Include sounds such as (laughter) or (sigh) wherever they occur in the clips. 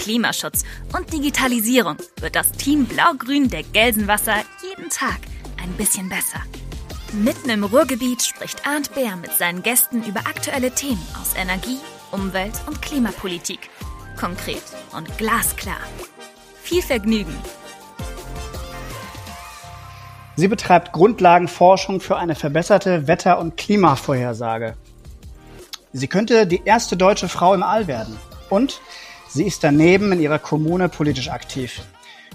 Klimaschutz und Digitalisierung wird das Team Blau-Grün der Gelsenwasser jeden Tag ein bisschen besser. Mitten im Ruhrgebiet spricht Arndt Bär mit seinen Gästen über aktuelle Themen aus Energie, Umwelt und Klimapolitik. Konkret und glasklar. Viel Vergnügen! Sie betreibt Grundlagenforschung für eine verbesserte Wetter- und Klimavorhersage. Sie könnte die erste deutsche Frau im All werden. Und sie ist daneben in ihrer Kommune politisch aktiv.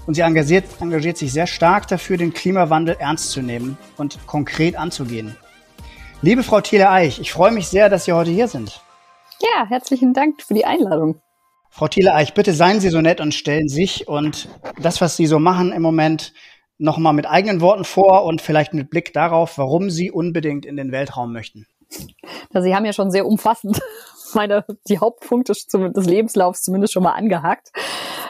Und sie engagiert, engagiert sich sehr stark dafür, den Klimawandel ernst zu nehmen und konkret anzugehen. Liebe Frau Thiele-Eich, ich freue mich sehr, dass Sie heute hier sind. Ja, herzlichen Dank für die Einladung. Frau Thiele-Eich, bitte seien Sie so nett und stellen sich und das, was Sie so machen im Moment, nochmal mit eigenen Worten vor und vielleicht mit Blick darauf, warum Sie unbedingt in den Weltraum möchten. Also Sie haben ja schon sehr umfassend meine, die Hauptpunkte des Lebenslaufs zumindest schon mal angehakt.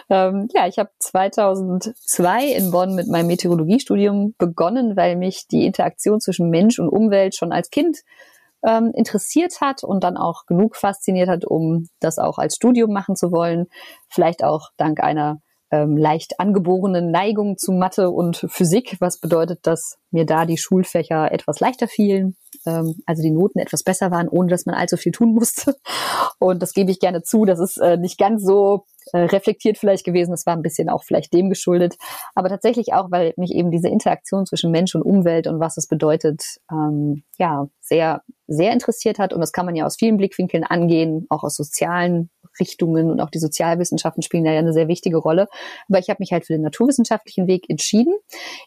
Ähm, ja, ich habe 2002 in Bonn mit meinem Meteorologiestudium begonnen, weil mich die Interaktion zwischen Mensch und Umwelt schon als Kind ähm, interessiert hat und dann auch genug fasziniert hat, um das auch als Studium machen zu wollen. Vielleicht auch dank einer ähm, leicht angeborenen Neigung zu Mathe und Physik, was bedeutet, dass mir da die Schulfächer etwas leichter fielen, ähm, also die Noten etwas besser waren, ohne dass man allzu viel tun musste. Und das gebe ich gerne zu. Das ist äh, nicht ganz so äh, reflektiert vielleicht gewesen. Das war ein bisschen auch vielleicht dem geschuldet. Aber tatsächlich auch, weil mich eben diese Interaktion zwischen Mensch und Umwelt und was es bedeutet, ähm, ja, sehr, sehr interessiert hat. Und das kann man ja aus vielen Blickwinkeln angehen, auch aus sozialen Richtungen und auch die Sozialwissenschaften spielen da ja eine sehr wichtige Rolle. Aber ich habe mich halt für den naturwissenschaftlichen Weg entschieden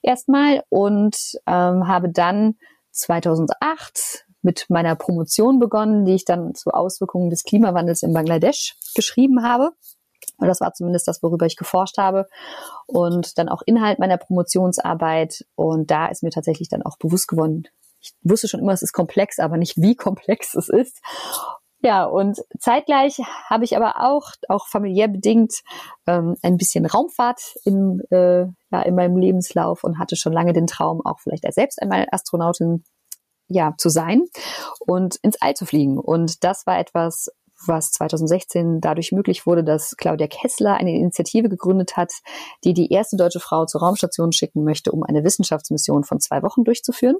erstmal und ähm, habe dann 2008 mit meiner Promotion begonnen, die ich dann zu Auswirkungen des Klimawandels in Bangladesch geschrieben habe. Und das war zumindest das, worüber ich geforscht habe. Und dann auch Inhalt meiner Promotionsarbeit. Und da ist mir tatsächlich dann auch bewusst geworden, ich wusste schon immer, es ist komplex, aber nicht wie komplex es ist. Ja, und zeitgleich habe ich aber auch, auch familiär bedingt, ähm, ein bisschen Raumfahrt in, äh, ja, in meinem Lebenslauf und hatte schon lange den Traum, auch vielleicht selbst einmal Astronautin ja, zu sein und ins All zu fliegen. Und das war etwas, was 2016 dadurch möglich wurde, dass Claudia Kessler eine Initiative gegründet hat, die die erste deutsche Frau zur Raumstation schicken möchte, um eine Wissenschaftsmission von zwei Wochen durchzuführen.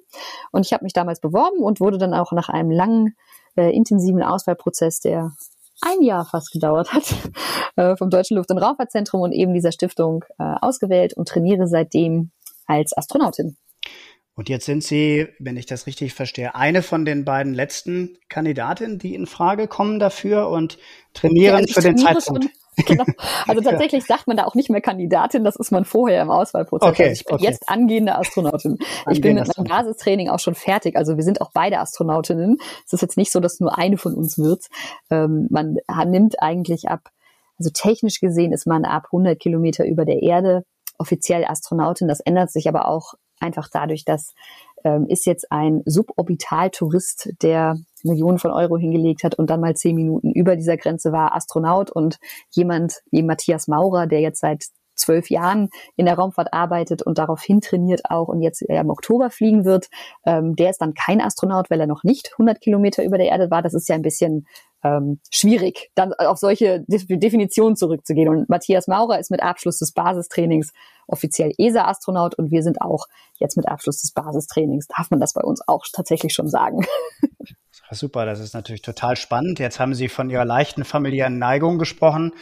Und ich habe mich damals beworben und wurde dann auch nach einem langen äh, intensiven Auswahlprozess, der ein Jahr fast gedauert hat, (laughs) äh, vom Deutschen Luft- und Raumfahrtzentrum und eben dieser Stiftung äh, ausgewählt und trainiere seitdem als Astronautin. Und jetzt sind Sie, wenn ich das richtig verstehe, eine von den beiden letzten Kandidatinnen, die in Frage kommen dafür und trainieren ja, also für den Zeitpunkt. Schon, (laughs) Genau. Also (laughs) tatsächlich sagt man da auch nicht mehr Kandidatin, das ist man vorher im Auswahlprozess. Okay, also ich bin okay. jetzt angehende Astronautin. (laughs) ich bin mit meinem Basistraining auch schon fertig. Also wir sind auch beide Astronautinnen. Es ist jetzt nicht so, dass nur eine von uns wird. Ähm, man nimmt eigentlich ab, also technisch gesehen ist man ab 100 Kilometer über der Erde offiziell Astronautin. Das ändert sich aber auch einfach dadurch, dass ähm, ist jetzt ein Suborbitaltourist, der Millionen von Euro hingelegt hat und dann mal zehn Minuten über dieser Grenze war, Astronaut und jemand wie Matthias Maurer, der jetzt seit zwölf Jahren in der Raumfahrt arbeitet und daraufhin trainiert auch und jetzt im Oktober fliegen wird, ähm, der ist dann kein Astronaut, weil er noch nicht 100 Kilometer über der Erde war. Das ist ja ein bisschen ähm, schwierig, dann auf solche Definitionen zurückzugehen. Und Matthias Maurer ist mit Abschluss des Basistrainings offiziell ESA-Astronaut und wir sind auch jetzt mit Abschluss des Basistrainings, darf man das bei uns auch tatsächlich schon sagen. (laughs) Super, das ist natürlich total spannend. Jetzt haben Sie von Ihrer leichten familiären Neigung gesprochen.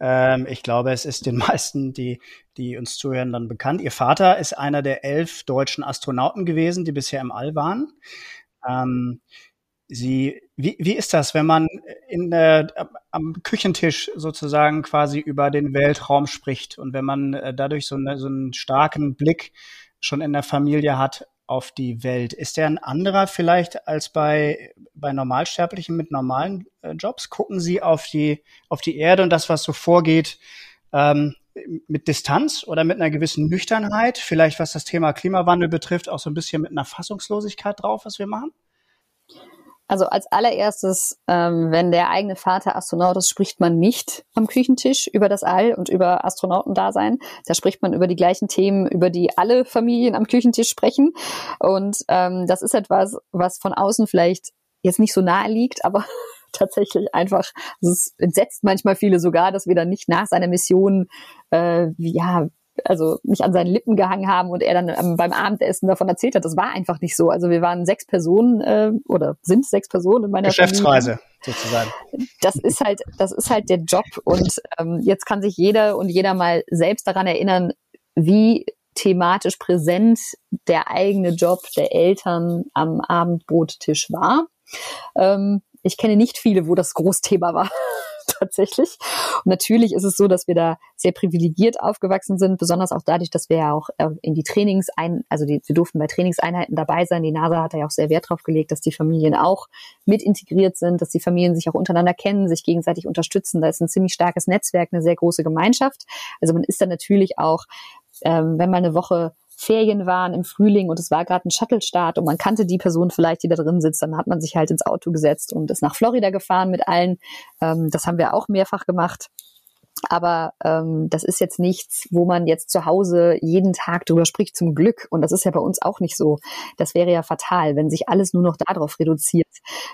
Ähm, ich glaube, es ist den (laughs) meisten, die, die uns zuhören, dann bekannt. Ihr Vater ist einer der elf deutschen Astronauten gewesen, die bisher im All waren. Ähm, Sie, wie, wie ist das, wenn man in der, am Küchentisch sozusagen quasi über den Weltraum spricht und wenn man äh, dadurch so, eine, so einen starken Blick schon in der Familie hat auf die Welt? Ist der ein anderer vielleicht als bei, bei Normalsterblichen mit normalen äh, Jobs? Gucken Sie auf die, auf die Erde und das, was so vorgeht, ähm, mit Distanz oder mit einer gewissen Nüchternheit, vielleicht was das Thema Klimawandel betrifft, auch so ein bisschen mit einer Fassungslosigkeit drauf, was wir machen? Also als allererstes, ähm, wenn der eigene Vater Astronaut ist, spricht man nicht am Küchentisch über das All und über Astronautendasein. Da spricht man über die gleichen Themen, über die alle Familien am Küchentisch sprechen. Und ähm, das ist etwas, was von außen vielleicht jetzt nicht so nahe liegt, aber (laughs) tatsächlich einfach, also es entsetzt manchmal viele sogar, dass wir dann nicht nach seiner Mission äh, ja also nicht an seinen Lippen gehangen haben und er dann ähm, beim Abendessen davon erzählt hat. Das war einfach nicht so. Also wir waren sechs Personen äh, oder sind sechs Personen in meiner Geschäftsreise Familie. sozusagen. Das ist halt, das ist halt der Job und ähm, jetzt kann sich jeder und jeder mal selbst daran erinnern, wie thematisch präsent der eigene Job der Eltern am Abendbrottisch war. Ähm, ich kenne nicht viele, wo das Großthema war. (laughs) tatsächlich. Und natürlich ist es so, dass wir da sehr privilegiert aufgewachsen sind, besonders auch dadurch, dass wir ja auch äh, in die Trainings ein, also die, wir durften bei Trainingseinheiten dabei sein. Die NASA hat da ja auch sehr Wert drauf gelegt, dass die Familien auch mit integriert sind, dass die Familien sich auch untereinander kennen, sich gegenseitig unterstützen. Da ist ein ziemlich starkes Netzwerk, eine sehr große Gemeinschaft. Also man ist da natürlich auch, ähm, wenn mal eine Woche Ferien waren im Frühling und es war gerade ein Shuttle-Start und man kannte die Person vielleicht, die da drin sitzt, dann hat man sich halt ins Auto gesetzt und ist nach Florida gefahren mit allen. Ähm, das haben wir auch mehrfach gemacht. Aber ähm, das ist jetzt nichts, wo man jetzt zu Hause jeden Tag drüber spricht, zum Glück. Und das ist ja bei uns auch nicht so. Das wäre ja fatal, wenn sich alles nur noch darauf reduziert,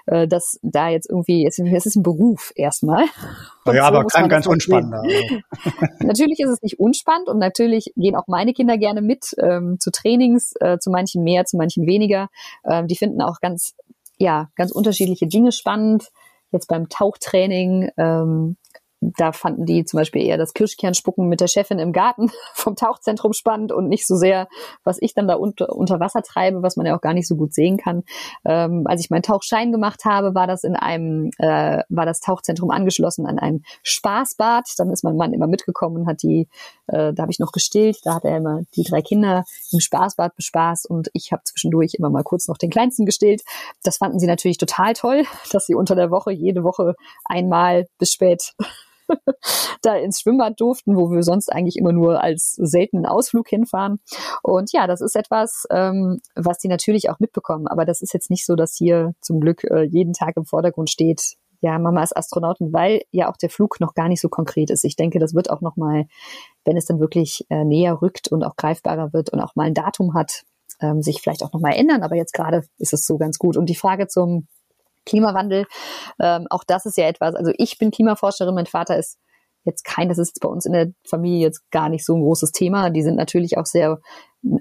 äh, dass da jetzt irgendwie, es, ist ein Beruf erstmal. Und ja, so aber kein ganz unspannender. (laughs) (laughs) Natürlich ist es nicht unspannend und natürlich gehen auch meine Kinder gerne mit ähm, zu Trainings, äh, zu manchen mehr, zu manchen weniger. Ähm, die finden auch ganz, ja, ganz unterschiedliche Dinge spannend jetzt beim Tauchtraining ähm, da fanden die zum Beispiel eher das Kirschkernspucken mit der Chefin im Garten (laughs) vom Tauchzentrum spannend und nicht so sehr, was ich dann da unter, unter Wasser treibe, was man ja auch gar nicht so gut sehen kann. Ähm, als ich meinen Tauchschein gemacht habe, war das in einem, äh, war das Tauchzentrum angeschlossen an ein Spaßbad. Dann ist mein Mann immer mitgekommen und hat die, äh, da habe ich noch gestillt, da hat er immer die drei Kinder im Spaßbad bespaßt und ich habe zwischendurch immer mal kurz noch den Kleinsten gestillt. Das fanden sie natürlich total toll, (laughs) dass sie unter der Woche jede Woche einmal bis spät (laughs) da ins Schwimmbad durften, wo wir sonst eigentlich immer nur als seltenen Ausflug hinfahren. Und ja, das ist etwas, ähm, was die natürlich auch mitbekommen. Aber das ist jetzt nicht so, dass hier zum Glück äh, jeden Tag im Vordergrund steht, ja, Mama ist Astronautin, weil ja auch der Flug noch gar nicht so konkret ist. Ich denke, das wird auch noch mal, wenn es dann wirklich äh, näher rückt und auch greifbarer wird und auch mal ein Datum hat, ähm, sich vielleicht auch noch mal ändern. Aber jetzt gerade ist es so ganz gut. Und die Frage zum Klimawandel. Ähm, auch das ist ja etwas, also ich bin Klimaforscherin, mein Vater ist jetzt kein, das ist bei uns in der Familie jetzt gar nicht so ein großes Thema. Die sind natürlich auch sehr,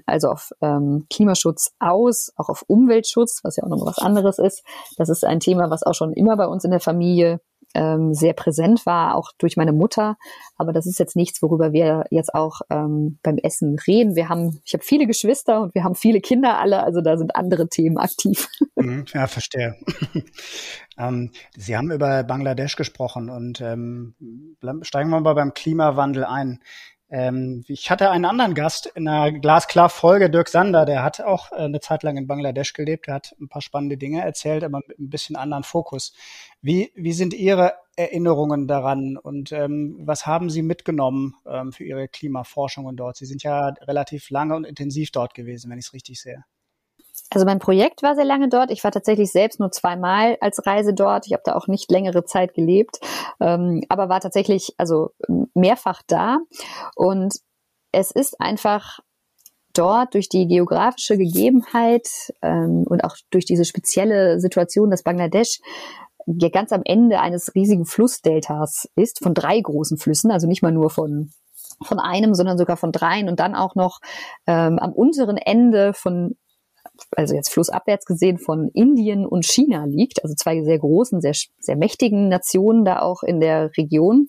also auf ähm, Klimaschutz aus, auch auf Umweltschutz, was ja auch nochmal was anderes ist. Das ist ein Thema, was auch schon immer bei uns in der Familie ähm, sehr präsent war, auch durch meine Mutter. Aber das ist jetzt nichts, worüber wir jetzt auch ähm, beim Essen reden. Wir haben, ich habe viele Geschwister und wir haben viele Kinder alle, also da sind andere Themen aktiv. (laughs) Mhm, ja, verstehe. (laughs) ähm, Sie haben über Bangladesch gesprochen und ähm, steigen wir mal beim Klimawandel ein. Ähm, ich hatte einen anderen Gast in einer Glasklar-Folge, Dirk Sander, der hat auch äh, eine Zeit lang in Bangladesch gelebt, der hat ein paar spannende Dinge erzählt, aber mit ein bisschen anderen Fokus. Wie, wie sind Ihre Erinnerungen daran und ähm, was haben Sie mitgenommen ähm, für Ihre Klimaforschungen dort? Sie sind ja relativ lange und intensiv dort gewesen, wenn ich es richtig sehe. Also mein Projekt war sehr lange dort. Ich war tatsächlich selbst nur zweimal als Reise dort. Ich habe da auch nicht längere Zeit gelebt, ähm, aber war tatsächlich also mehrfach da. Und es ist einfach dort durch die geografische Gegebenheit ähm, und auch durch diese spezielle Situation, dass Bangladesch ja ganz am Ende eines riesigen Flussdeltas ist, von drei großen Flüssen, also nicht mal nur von von einem, sondern sogar von dreien und dann auch noch ähm, am unteren Ende von also jetzt flussabwärts gesehen von Indien und China liegt, also zwei sehr großen, sehr, sehr mächtigen Nationen da auch in der Region,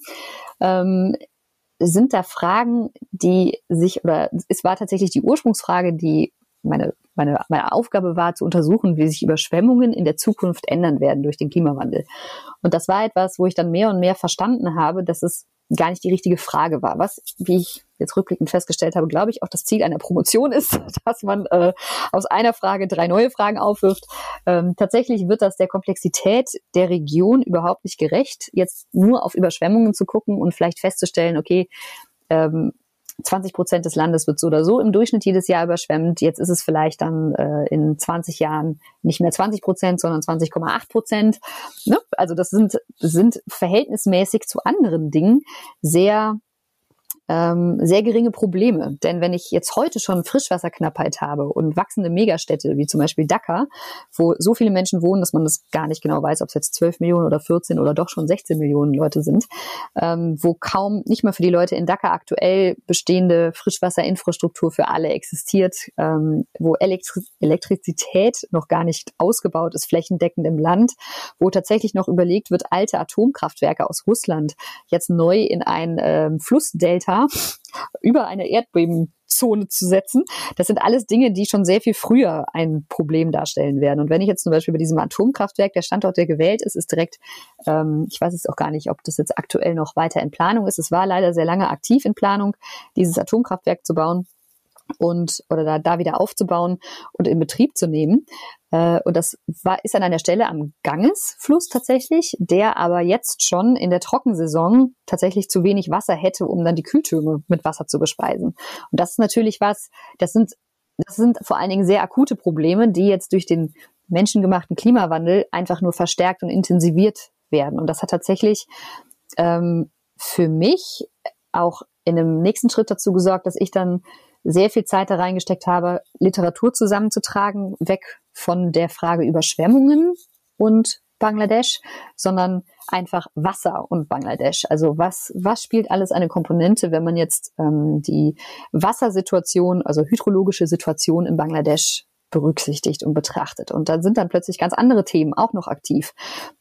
ähm, sind da Fragen, die sich, oder es war tatsächlich die Ursprungsfrage, die meine, meine, meine Aufgabe war, zu untersuchen, wie sich Überschwemmungen in der Zukunft ändern werden durch den Klimawandel. Und das war etwas, wo ich dann mehr und mehr verstanden habe, dass es gar nicht die richtige Frage war. Was, wie ich jetzt rückblickend festgestellt habe, glaube ich, auch das Ziel einer Promotion (laughs) ist, dass man äh, aus einer Frage drei neue Fragen aufwirft. Ähm, tatsächlich wird das der Komplexität der Region überhaupt nicht gerecht, jetzt nur auf Überschwemmungen zu gucken und vielleicht festzustellen, okay, ähm, 20 Prozent des Landes wird so oder so im Durchschnitt jedes Jahr überschwemmt. Jetzt ist es vielleicht dann äh, in 20 Jahren nicht mehr 20 Prozent, sondern 20,8 Prozent. Ne? Also das sind, sind verhältnismäßig zu anderen Dingen sehr ähm, sehr geringe Probleme. Denn wenn ich jetzt heute schon Frischwasserknappheit habe und wachsende Megastädte, wie zum Beispiel Dakar, wo so viele Menschen wohnen, dass man das gar nicht genau weiß, ob es jetzt 12 Millionen oder 14 oder doch schon 16 Millionen Leute sind, ähm, wo kaum nicht mal für die Leute in Dakar aktuell bestehende Frischwasserinfrastruktur für alle existiert, ähm, wo Elektri Elektrizität noch gar nicht ausgebaut ist, flächendeckend im Land, wo tatsächlich noch überlegt wird, alte Atomkraftwerke aus Russland jetzt neu in ein ähm, Flussdelta über eine Erdbebenzone zu setzen. Das sind alles Dinge, die schon sehr viel früher ein Problem darstellen werden. Und wenn ich jetzt zum Beispiel bei diesem Atomkraftwerk, der Standort, der gewählt ist, ist direkt, ähm, ich weiß jetzt auch gar nicht, ob das jetzt aktuell noch weiter in Planung ist. Es war leider sehr lange aktiv in Planung, dieses Atomkraftwerk zu bauen und oder da, da wieder aufzubauen und in Betrieb zu nehmen. Äh, und das war, ist an einer Stelle am Gangesfluss tatsächlich, der aber jetzt schon in der Trockensaison tatsächlich zu wenig Wasser hätte, um dann die Kühltürme mit Wasser zu bespeisen. Und das ist natürlich was, das sind, das sind vor allen Dingen sehr akute Probleme, die jetzt durch den menschengemachten Klimawandel einfach nur verstärkt und intensiviert werden. Und das hat tatsächlich ähm, für mich auch in einem nächsten Schritt dazu gesorgt, dass ich dann sehr viel Zeit da reingesteckt habe, Literatur zusammenzutragen, weg von der Frage Überschwemmungen und Bangladesch, sondern einfach Wasser und Bangladesch. Also was, was spielt alles eine Komponente, wenn man jetzt ähm, die Wassersituation, also hydrologische Situation in Bangladesch berücksichtigt und betrachtet. Und dann sind dann plötzlich ganz andere Themen auch noch aktiv.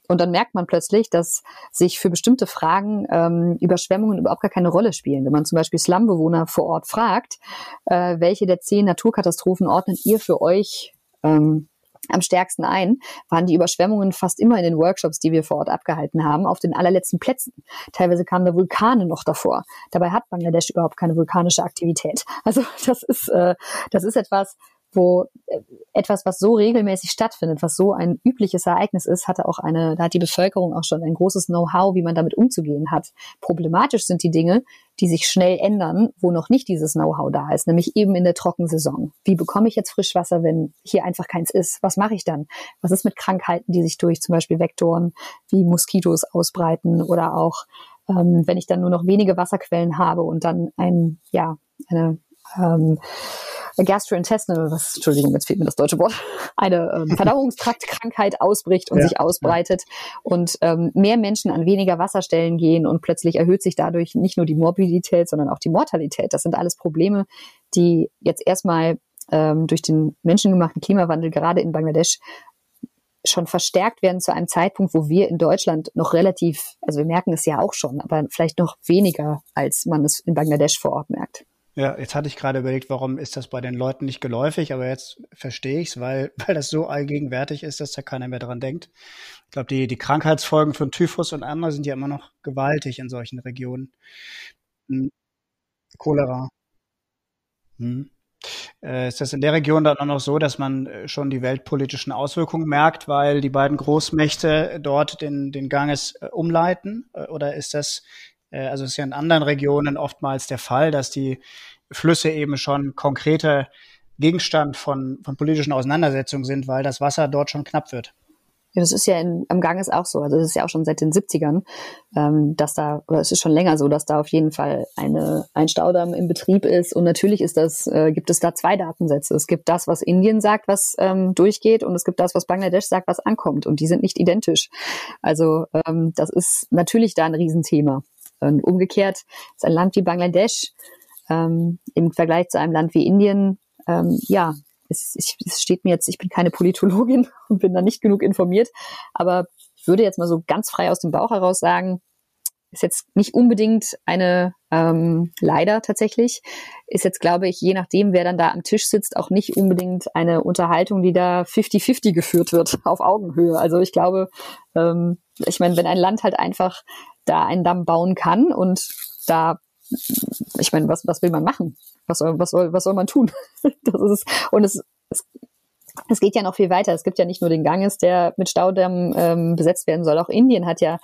Und dann merkt man plötzlich, dass sich für bestimmte Fragen ähm, Überschwemmungen überhaupt gar keine Rolle spielen. Wenn man zum Beispiel Slumbewohner vor Ort fragt, äh, welche der zehn Naturkatastrophen ordnet ihr für euch ähm, am stärksten ein, waren die Überschwemmungen fast immer in den Workshops, die wir vor Ort abgehalten haben, auf den allerletzten Plätzen. Teilweise kamen da Vulkane noch davor. Dabei hat Bangladesch überhaupt keine vulkanische Aktivität. (laughs) Also das ist, äh, das ist etwas, wo äh, etwas, was so regelmäßig stattfindet, was so ein übliches Ereignis ist, hatte auch eine, da hat die Bevölkerung auch schon ein großes Know-how, wie man damit umzugehen hat. Problematisch sind die Dinge, die sich schnell ändern, wo noch nicht dieses Know-how da ist, nämlich eben in der Trockensaison. Wie bekomme ich jetzt Frischwasser, wenn hier einfach keins ist? Was mache ich dann? Was ist mit Krankheiten, die sich durch zum Beispiel Vektoren wie Moskitos ausbreiten oder auch ähm, wenn ich dann nur noch wenige Wasserquellen habe und dann ein, ja, eine ähm, Gastrointestinal, was, Entschuldigung, jetzt fehlt mir das deutsche Wort, eine ähm, (laughs) Verdauungstraktkrankheit ausbricht und ja, sich ausbreitet ja. und ähm, mehr Menschen an weniger Wasserstellen gehen und plötzlich erhöht sich dadurch nicht nur die Morbidität, sondern auch die Mortalität. Das sind alles Probleme, die jetzt erstmal ähm, durch den menschengemachten Klimawandel gerade in Bangladesch schon verstärkt werden zu einem Zeitpunkt, wo wir in Deutschland noch relativ, also wir merken es ja auch schon, aber vielleicht noch weniger, als man es in Bangladesch vor Ort merkt. Ja, jetzt hatte ich gerade überlegt, warum ist das bei den Leuten nicht geläufig, aber jetzt verstehe ich es, weil, (laughs) weil das so allgegenwärtig ist, dass da keiner mehr dran denkt. Ich glaube, die, die Krankheitsfolgen von Typhus und andere sind ja immer noch gewaltig in solchen Regionen. Hm. Cholera. Hm. Äh, ist das in der Region dann auch noch so, dass man äh, schon die weltpolitischen Auswirkungen merkt, weil die beiden Großmächte dort den, den Ganges äh, umleiten? Oder ist das äh, also ist ja in anderen Regionen oftmals der Fall, dass die Flüsse eben schon konkreter Gegenstand von, von politischen Auseinandersetzungen sind, weil das Wasser dort schon knapp wird. Ja, das ist ja in, am Ganges auch so. Also das ist ja auch schon seit den 70ern, ähm, dass da, oder es ist schon länger so, dass da auf jeden Fall eine, ein Staudamm in Betrieb ist. Und natürlich ist das, äh, gibt es da zwei Datensätze. Es gibt das, was Indien sagt, was ähm, durchgeht, und es gibt das, was Bangladesch sagt, was ankommt. Und die sind nicht identisch. Also ähm, das ist natürlich da ein Riesenthema. Und umgekehrt ist ein Land wie Bangladesch ähm, im Vergleich zu einem Land wie Indien, ähm, ja, es, ich, es steht mir jetzt, ich bin keine Politologin (laughs) und bin da nicht genug informiert, aber ich würde jetzt mal so ganz frei aus dem Bauch heraus sagen, ist jetzt nicht unbedingt eine, ähm, leider tatsächlich, ist jetzt, glaube ich, je nachdem, wer dann da am Tisch sitzt, auch nicht unbedingt eine Unterhaltung, die da 50-50 geführt wird, (laughs) auf Augenhöhe. Also ich glaube, ähm, ich meine, wenn ein Land halt einfach da einen Damm bauen kann und da, ich meine, was, was will man machen? Was soll, was soll, was soll man tun? (laughs) das ist, und es, es es geht ja noch viel weiter. Es gibt ja nicht nur den Ganges, der mit Staudämmen ähm, besetzt werden soll. Auch Indien hat ja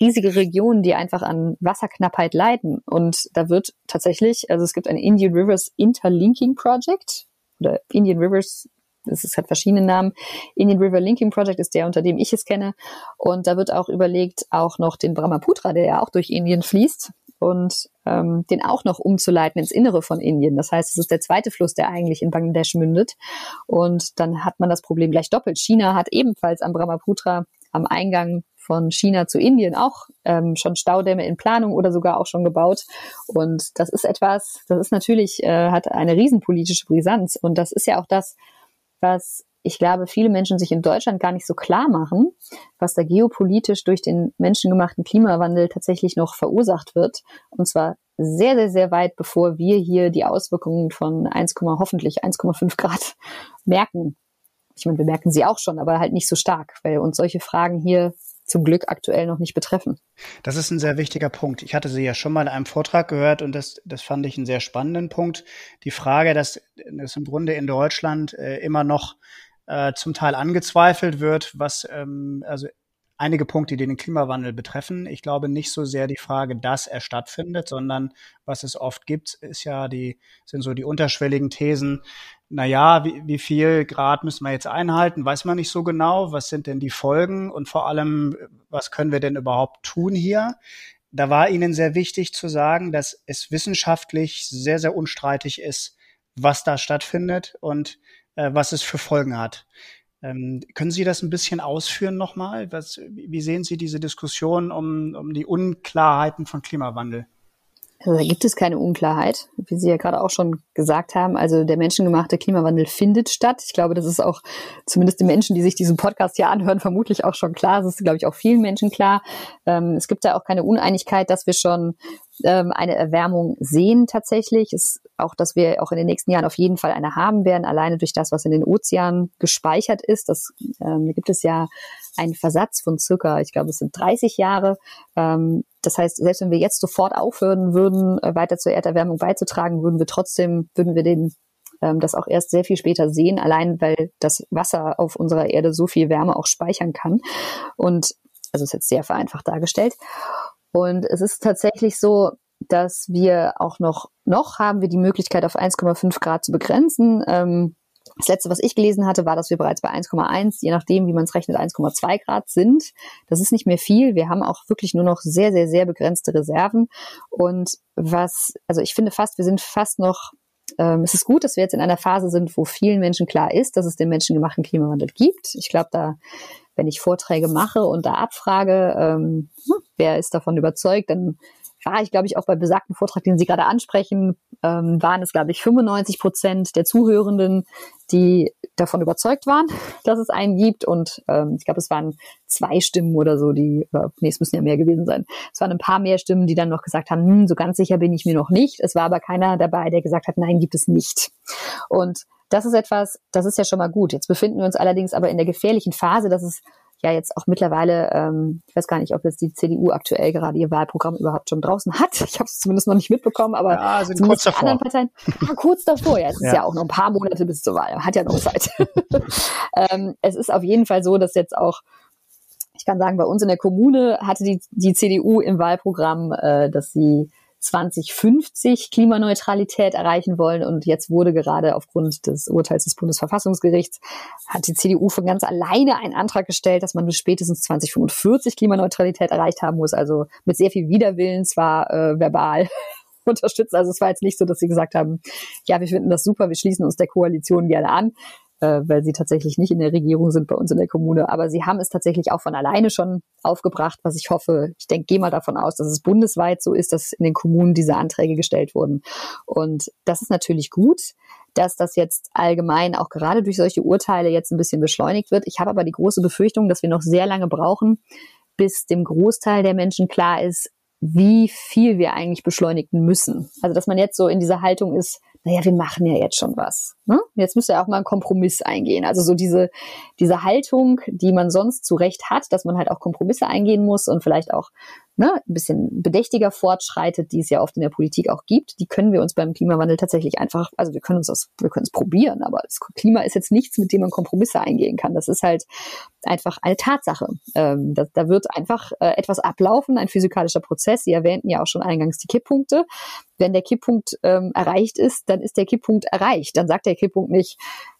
riesige Regionen, die einfach an Wasserknappheit leiden. Und da wird tatsächlich, also es gibt ein Indian Rivers Interlinking Project oder Indian Rivers es hat verschiedene Namen. Indian River Linking Project ist der, unter dem ich es kenne. Und da wird auch überlegt, auch noch den Brahmaputra, der ja auch durch Indien fließt, und ähm, den auch noch umzuleiten ins Innere von Indien. Das heißt, es ist der zweite Fluss, der eigentlich in Bangladesch mündet. Und dann hat man das Problem gleich doppelt. China hat ebenfalls am Brahmaputra am Eingang von China zu Indien auch ähm, schon Staudämme in Planung oder sogar auch schon gebaut. Und das ist etwas, das ist natürlich, äh, hat eine riesenpolitische Brisanz. Und das ist ja auch das, was ich glaube, viele Menschen sich in Deutschland gar nicht so klar machen, was da geopolitisch durch den menschengemachten Klimawandel tatsächlich noch verursacht wird. Und zwar sehr, sehr, sehr weit, bevor wir hier die Auswirkungen von 1, hoffentlich 1,5 Grad (laughs) merken. Ich meine, wir merken sie auch schon, aber halt nicht so stark, weil uns solche Fragen hier zum Glück aktuell noch nicht betreffen. Das ist ein sehr wichtiger Punkt. Ich hatte sie ja schon mal in einem Vortrag gehört und das, das fand ich einen sehr spannenden Punkt. Die Frage, dass es im Grunde in Deutschland äh, immer noch äh, zum Teil angezweifelt wird, was ähm, also einige Punkte, die den Klimawandel betreffen. Ich glaube nicht so sehr die Frage, dass er stattfindet, sondern was es oft gibt, ist ja die, sind so die unterschwelligen Thesen. Na ja, wie, wie viel Grad müssen wir jetzt einhalten? Weiß man nicht so genau. Was sind denn die Folgen? Und vor allem, was können wir denn überhaupt tun hier? Da war Ihnen sehr wichtig zu sagen, dass es wissenschaftlich sehr, sehr unstreitig ist, was da stattfindet und äh, was es für Folgen hat. Ähm, können Sie das ein bisschen ausführen nochmal? Was, wie sehen Sie diese Diskussion um, um die Unklarheiten von Klimawandel? Also da gibt es keine Unklarheit, wie Sie ja gerade auch schon gesagt haben. Also der menschengemachte Klimawandel findet statt. Ich glaube, das ist auch zumindest den Menschen, die sich diesen Podcast hier anhören, vermutlich auch schon klar. Das ist, glaube ich, auch vielen Menschen klar. Ähm, es gibt da auch keine Uneinigkeit, dass wir schon ähm, eine Erwärmung sehen tatsächlich. Ist auch, dass wir auch in den nächsten Jahren auf jeden Fall eine haben werden, alleine durch das, was in den Ozeanen gespeichert ist. Das ähm, gibt es ja einen Versatz von circa, ich glaube, es sind 30 Jahre. Ähm, das heißt, selbst wenn wir jetzt sofort aufhören würden, äh, weiter zur Erderwärmung beizutragen, würden wir trotzdem, würden wir den ähm, das auch erst sehr viel später sehen, allein weil das Wasser auf unserer Erde so viel Wärme auch speichern kann. Und also ist jetzt sehr vereinfacht dargestellt. Und es ist tatsächlich so, dass wir auch noch, noch haben wir die Möglichkeit auf 1,5 Grad zu begrenzen. Ähm, das letzte, was ich gelesen hatte, war, dass wir bereits bei 1,1, je nachdem, wie man es rechnet, 1,2 Grad sind. Das ist nicht mehr viel. Wir haben auch wirklich nur noch sehr, sehr, sehr begrenzte Reserven. Und was, also ich finde fast, wir sind fast noch ähm, es ist gut, dass wir jetzt in einer Phase sind, wo vielen Menschen klar ist, dass es den menschengemachten Klimawandel gibt. Ich glaube, da, wenn ich Vorträge mache und da abfrage, ähm, wer ist davon überzeugt, dann war ich, glaube ich, auch bei besagten Vortrag, den Sie gerade ansprechen, ähm, waren es, glaube ich, 95 Prozent der Zuhörenden, die davon überzeugt waren, (laughs) dass es einen gibt. Und ähm, ich glaube, es waren zwei Stimmen oder so, die, oder, nee, es müssen ja mehr gewesen sein. Es waren ein paar mehr Stimmen, die dann noch gesagt haben, hm, so ganz sicher bin ich mir noch nicht. Es war aber keiner dabei, der gesagt hat, nein, gibt es nicht. Und das ist etwas, das ist ja schon mal gut. Jetzt befinden wir uns allerdings aber in der gefährlichen Phase, dass es ja jetzt auch mittlerweile, ähm, ich weiß gar nicht, ob jetzt die CDU aktuell gerade ihr Wahlprogramm überhaupt schon draußen hat. Ich habe es zumindest noch nicht mitbekommen, aber ja, sind kurz davor. anderen Parteien, ah, kurz davor, ja, es ja. ist ja auch noch ein paar Monate bis zur Wahl, hat ja noch Zeit. (laughs) ähm, es ist auf jeden Fall so, dass jetzt auch ich kann sagen, bei uns in der Kommune hatte die, die CDU im Wahlprogramm, äh, dass sie 2050 Klimaneutralität erreichen wollen. Und jetzt wurde gerade aufgrund des Urteils des Bundesverfassungsgerichts, hat die CDU von ganz alleine einen Antrag gestellt, dass man bis spätestens 2045 Klimaneutralität erreicht haben muss. Also mit sehr viel Widerwillen, zwar äh, verbal (laughs) unterstützt. Also es war jetzt nicht so, dass sie gesagt haben, ja, wir finden das super, wir schließen uns der Koalition gerne an äh, weil sie tatsächlich nicht in der Regierung sind bei uns in der Kommune. Aber sie haben es tatsächlich auch von alleine schon aufgebracht, was ich hoffe. Ich denke, gehe mal davon aus, dass es bundesweit so ist, dass in den Kommunen diese Anträge gestellt wurden. Und das ist natürlich gut dass das jetzt allgemein auch gerade durch solche Urteile jetzt ein bisschen beschleunigt wird. Ich habe aber die große Befürchtung, dass wir noch sehr lange brauchen, bis dem Großteil der Menschen klar ist, wie viel wir eigentlich beschleunigen müssen. Also dass man jetzt so in dieser Haltung ist, naja, wir machen ja jetzt schon was. Ne? Jetzt müsste ja auch mal einen Kompromiss eingehen. Also so diese, diese Haltung, die man sonst zu Recht hat, dass man halt auch Kompromisse eingehen muss und vielleicht auch ne, ein bisschen bedächtiger fortschreitet, die es ja oft in der Politik auch gibt, die können wir uns beim Klimawandel tatsächlich einfach, also wir können uns das, wir können es probieren, aber das Klima ist jetzt nichts, mit dem man Kompromisse eingehen kann. Das ist halt einfach eine Tatsache. Ähm, da, da wird einfach äh, etwas ablaufen, ein physikalischer Prozess. Sie erwähnten ja auch schon eingangs die Kipppunkte. Wenn der Kipppunkt ähm, erreicht ist, dann ist der Kipppunkt erreicht. Dann sagt der Kipppunkt nicht,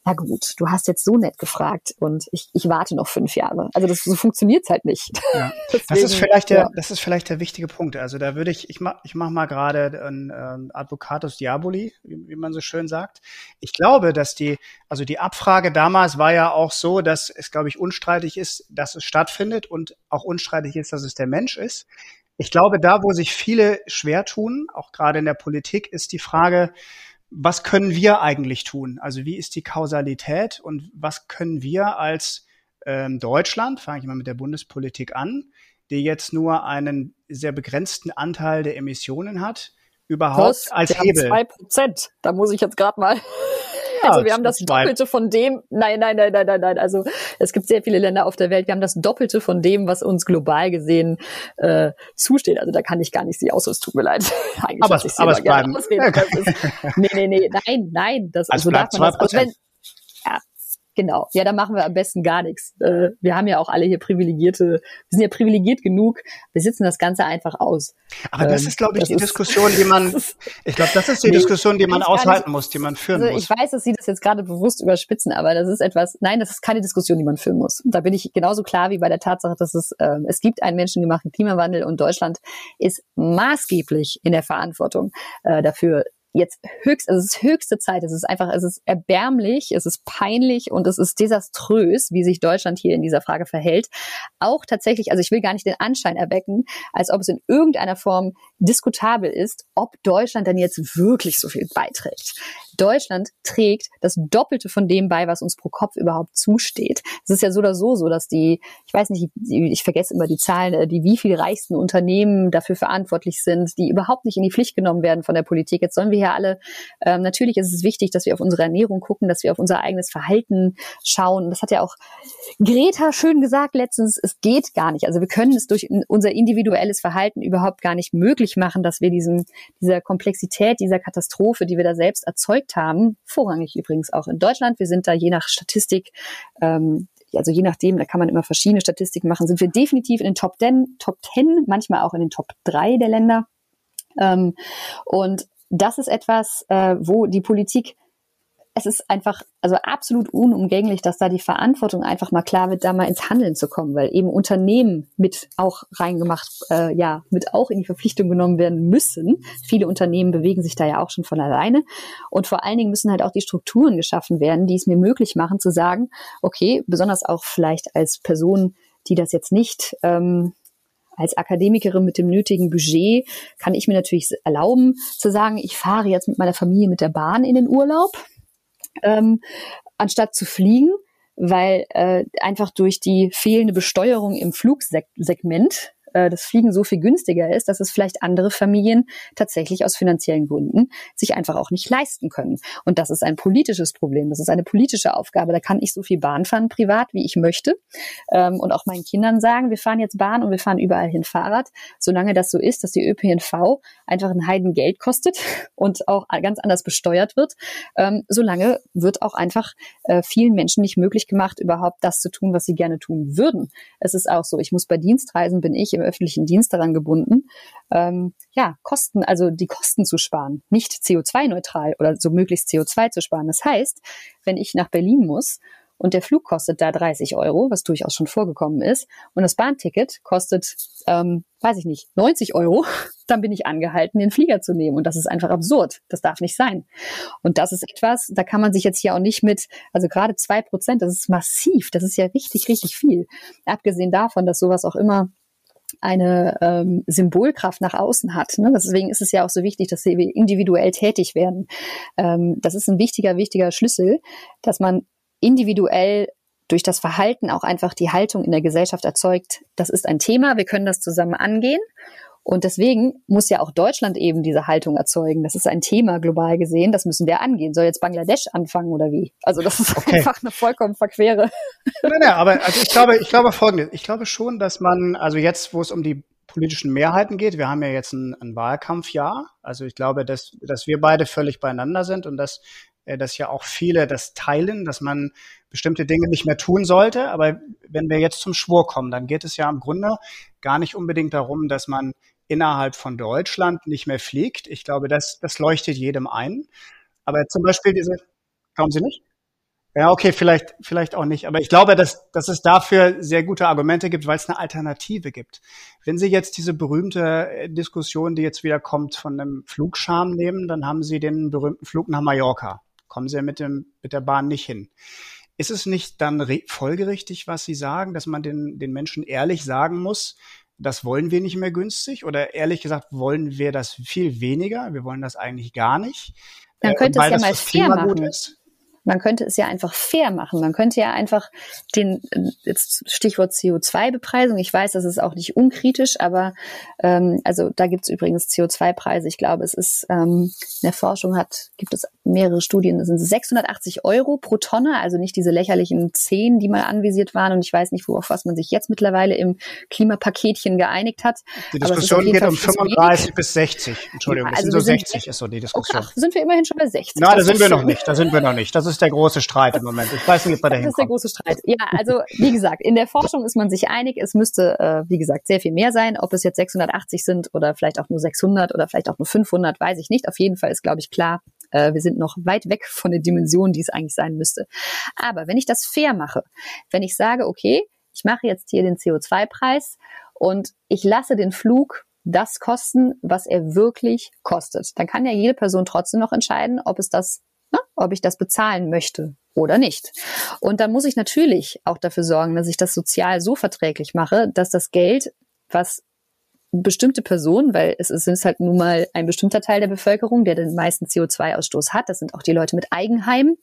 na gut, du hast jetzt so nett gefragt und ich, ich warte noch fünf Jahre. Also das so funktioniert's halt nicht. Ja. Deswegen, (laughs) das ist vielleicht der, ja. das ist vielleicht der wichtige Punkt. Also da würde ich, ich mach, ich mach mal gerade ein ähm, Advocatus Diaboli, wie, wie man so schön sagt. Ich glaube, dass die, also die Abfrage damals war ja auch so, dass es, glaube ich, unstreitig ist, dass es stattfindet und auch unstreitig ist, dass es der Mensch ist. Ich glaube, da, wo sich viele schwer tun, auch gerade in der Politik, ist die Frage, was können wir eigentlich tun? Also wie ist die Kausalität und was können wir als ähm, Deutschland, fange ich mal mit der Bundespolitik an, die jetzt nur einen sehr begrenzten Anteil der Emissionen hat, überhaupt was? als Hebel? Zwei Prozent. Da muss ich jetzt gerade mal also wir haben das Doppelte von dem, nein, nein, nein, nein, nein, nein. Also es gibt sehr viele Länder auf der Welt, wir haben das Doppelte von dem, was uns global gesehen äh, zusteht. Also da kann ich gar nicht sie aus, es tut mir leid. (laughs) Eigentlich aber es, aber es bleiben. Okay. Ist, (laughs) nee, nee, nee, nein, nein. Das, also, also darf man das, also wenn, ja, Genau. Ja, da machen wir am besten gar nichts. Äh, wir haben ja auch alle hier privilegierte, wir sind ja privilegiert genug, wir sitzen das Ganze einfach aus. Aber das ähm, ist, glaube ich, die Diskussion, die man, (laughs) ich glaube, das ist die nee, Diskussion, die man aushalten muss, die man führen also muss. Ich weiß, dass Sie das jetzt gerade bewusst überspitzen, aber das ist etwas, nein, das ist keine Diskussion, die man führen muss. Da bin ich genauso klar wie bei der Tatsache, dass es, äh, es gibt einen menschengemachten Klimawandel und Deutschland ist maßgeblich in der Verantwortung äh, dafür, jetzt höchst, es ist höchste Zeit. Es ist einfach, es ist erbärmlich, es ist peinlich und es ist desaströs, wie sich Deutschland hier in dieser Frage verhält. Auch tatsächlich, also ich will gar nicht den Anschein erwecken, als ob es in irgendeiner Form diskutabel ist, ob Deutschland dann jetzt wirklich so viel beiträgt. Deutschland trägt das Doppelte von dem bei, was uns pro Kopf überhaupt zusteht. Es ist ja so oder so so, dass die, ich weiß nicht, ich vergesse immer die Zahlen, äh, die wie viel reichsten Unternehmen dafür verantwortlich sind, die überhaupt nicht in die Pflicht genommen werden von der Politik. Jetzt sollen wir hier alle, ähm, natürlich ist es wichtig, dass wir auf unsere Ernährung gucken, dass wir auf unser eigenes Verhalten schauen. Das hat ja auch Greta schön gesagt letztens, es geht gar nicht. Also wir können es durch unser individuelles Verhalten überhaupt gar nicht möglich machen, dass wir diesen, dieser Komplexität, dieser Katastrophe, die wir da selbst erzeugt haben, vorrangig übrigens auch in Deutschland. Wir sind da je nach Statistik ähm, also je nachdem, da kann man immer verschiedene Statistiken machen, sind wir definitiv in den Top 10, Top 10 manchmal auch in den Top 3 der Länder. Ähm, und das ist etwas, äh, wo die Politik es ist einfach also absolut unumgänglich, dass da die Verantwortung einfach mal klar wird, da mal ins Handeln zu kommen, weil eben Unternehmen mit auch reingemacht, äh, ja, mit auch in die Verpflichtung genommen werden müssen. Viele Unternehmen bewegen sich da ja auch schon von alleine. Und vor allen Dingen müssen halt auch die Strukturen geschaffen werden, die es mir möglich machen zu sagen, okay, besonders auch vielleicht als Person, die das jetzt nicht ähm, als Akademikerin mit dem nötigen Budget kann ich mir natürlich erlauben zu sagen, ich fahre jetzt mit meiner Familie mit der Bahn in den Urlaub ähm, anstatt zu fliegen, weil äh, einfach durch die fehlende Besteuerung im Flugsegment äh, das Fliegen so viel günstiger ist, dass es vielleicht andere Familien tatsächlich aus finanziellen Gründen sich einfach auch nicht leisten können. Und das ist ein politisches Problem. Das ist eine politische Aufgabe. Da kann ich so viel Bahn fahren privat, wie ich möchte. Ähm, und auch meinen Kindern sagen, wir fahren jetzt Bahn und wir fahren überall hin Fahrrad. Solange das so ist, dass die ÖPNV einfach ein Heidengeld kostet (laughs) und auch ganz anders besteuert wird, ähm, solange wird auch einfach äh, vielen Menschen nicht möglich gemacht, überhaupt das zu tun, was sie gerne tun würden. Es ist auch so, ich muss bei Dienstreisen, bin ich im öffentlichen Dienst daran gebunden, ähm, ja, Kosten, also die Kosten zu sparen, nicht CO2-neutral oder so möglichst CO2 zu sparen. Das heißt, wenn ich nach Berlin muss und der Flug kostet da 30 Euro, was durchaus schon vorgekommen ist, und das Bahnticket kostet, ähm, weiß ich nicht, 90 Euro, (laughs) dann bin ich angehalten, den Flieger zu nehmen. Und das ist einfach absurd. Das darf nicht sein. Und das ist etwas, da kann man sich jetzt hier auch nicht mit, also gerade zwei Prozent, das ist massiv, das ist ja richtig, richtig viel. Abgesehen davon, dass sowas auch immer eine ähm, Symbolkraft nach außen hat. Ne? Deswegen ist es ja auch so wichtig, dass sie individuell tätig werden. Ähm, das ist ein wichtiger, wichtiger Schlüssel, dass man individuell durch das Verhalten auch einfach die Haltung in der Gesellschaft erzeugt. Das ist ein Thema, wir können das zusammen angehen und deswegen muss ja auch Deutschland eben diese Haltung erzeugen. Das ist ein Thema global gesehen, das müssen wir angehen. Soll jetzt Bangladesch anfangen oder wie? Also das ist okay. einfach eine vollkommen verquere. Nein, nein, aber also ich glaube, ich glaube folgendes. Ich glaube schon, dass man, also jetzt, wo es um die politischen Mehrheiten geht. Wir haben ja jetzt ein, ein Wahlkampfjahr. Also ich glaube, dass, dass wir beide völlig beieinander sind und dass, äh, dass ja auch viele das teilen, dass man bestimmte Dinge nicht mehr tun sollte. Aber wenn wir jetzt zum Schwur kommen, dann geht es ja im Grunde gar nicht unbedingt darum, dass man innerhalb von Deutschland nicht mehr fliegt. Ich glaube, das, das leuchtet jedem ein. Aber zum Beispiel diese, glauben Sie nicht? Ja, okay, vielleicht, vielleicht auch nicht. Aber ich glaube, dass, dass es dafür sehr gute Argumente gibt, weil es eine Alternative gibt. Wenn Sie jetzt diese berühmte äh, Diskussion, die jetzt wieder kommt, von einem Flugscham nehmen, dann haben Sie den berühmten Flug nach Mallorca. Kommen Sie mit dem, mit der Bahn nicht hin. Ist es nicht dann folgerichtig, was Sie sagen, dass man den, den Menschen ehrlich sagen muss, das wollen wir nicht mehr günstig oder ehrlich gesagt wollen wir das viel weniger, wir wollen das eigentlich gar nicht. Dann äh, könnte es ja mal fair machen. Ist. Man könnte es ja einfach fair machen. Man könnte ja einfach den, jetzt Stichwort CO2-Bepreisung, ich weiß, das ist auch nicht unkritisch, aber ähm, also da gibt es übrigens CO2-Preise. Ich glaube, es ist ähm, in der Forschung hat, gibt es mehrere Studien, das sind 680 Euro pro Tonne, also nicht diese lächerlichen 10, die mal anvisiert waren. Und ich weiß nicht, worauf was man sich jetzt mittlerweile im Klimapaketchen geeinigt hat. Die Diskussion geht um 35 bis 60. Entschuldigung, ja, also das sind so 60 ist so die Diskussion. Okay, ach, sind wir immerhin schon bei 60. Nein, da sind wir noch nicht. Da sind wir noch nicht. Das ist der große Streit im Moment. Ich weiß nicht, ob wir dahin Das ist der große Streit. Ja, also wie gesagt, in der Forschung ist man sich einig. Es müsste, äh, wie gesagt, sehr viel mehr sein. Ob es jetzt 680 sind oder vielleicht auch nur 600 oder vielleicht auch nur 500, weiß ich nicht. Auf jeden Fall ist, glaube ich, klar, äh, wir sind noch weit weg von den Dimensionen, die es eigentlich sein müsste. Aber wenn ich das fair mache, wenn ich sage, okay, ich mache jetzt hier den CO2-Preis und ich lasse den Flug das kosten, was er wirklich kostet. Dann kann ja jede Person trotzdem noch entscheiden, ob es das ne, ob ich das bezahlen möchte oder nicht. Und dann muss ich natürlich auch dafür sorgen, dass ich das sozial so verträglich mache, dass das Geld, was bestimmte Personen, weil es ist halt nun mal ein bestimmter Teil der Bevölkerung, der den meisten CO2-Ausstoß hat. Das sind auch die Leute mit Eigenheim.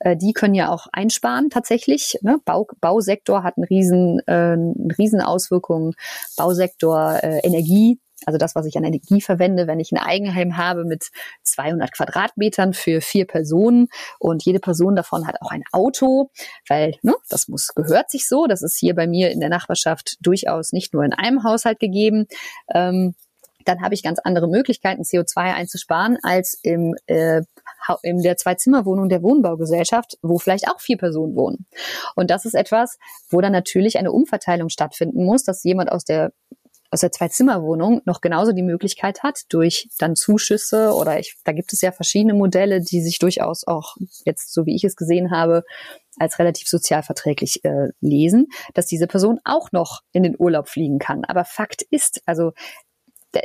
Äh, die können ja auch einsparen tatsächlich. Ne? Bau, Bausektor hat einen riesen, äh, eine riesen Auswirkungen. Bausektor, äh, Energie also das, was ich an Energie verwende, wenn ich ein Eigenheim habe mit 200 Quadratmetern für vier Personen und jede Person davon hat auch ein Auto, weil ne, das muss gehört sich so. Das ist hier bei mir in der Nachbarschaft durchaus nicht nur in einem Haushalt gegeben. Ähm, dann habe ich ganz andere Möglichkeiten, CO2 einzusparen, als im, äh, in der Zwei-Zimmer-Wohnung der Wohnbaugesellschaft, wo vielleicht auch vier Personen wohnen. Und das ist etwas, wo dann natürlich eine Umverteilung stattfinden muss, dass jemand aus der aus der Zwei-Zimmer-Wohnung noch genauso die Möglichkeit hat, durch dann Zuschüsse oder ich, da gibt es ja verschiedene Modelle, die sich durchaus auch jetzt, so wie ich es gesehen habe, als relativ sozialverträglich äh, lesen, dass diese Person auch noch in den Urlaub fliegen kann. Aber Fakt ist, also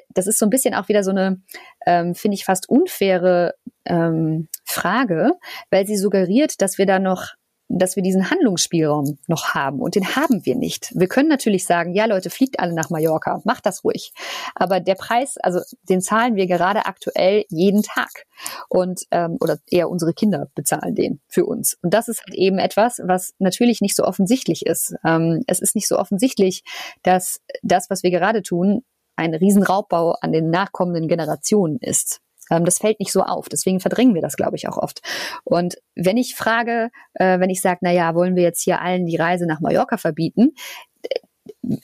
das ist so ein bisschen auch wieder so eine, ähm, finde ich, fast unfaire ähm, Frage, weil sie suggeriert, dass wir da noch dass wir diesen Handlungsspielraum noch haben. Und den haben wir nicht. Wir können natürlich sagen, ja Leute, fliegt alle nach Mallorca, macht das ruhig. Aber der Preis, also den zahlen wir gerade aktuell jeden Tag. Und ähm, oder eher unsere Kinder bezahlen den für uns. Und das ist halt eben etwas, was natürlich nicht so offensichtlich ist. Ähm, es ist nicht so offensichtlich, dass das, was wir gerade tun, ein Riesenraubbau an den nachkommenden Generationen ist. Ähm, das fällt nicht so auf. Deswegen verdrängen wir das, glaube ich, auch oft. Und wenn ich frage, äh, wenn ich sage, na ja, wollen wir jetzt hier allen die Reise nach Mallorca verbieten?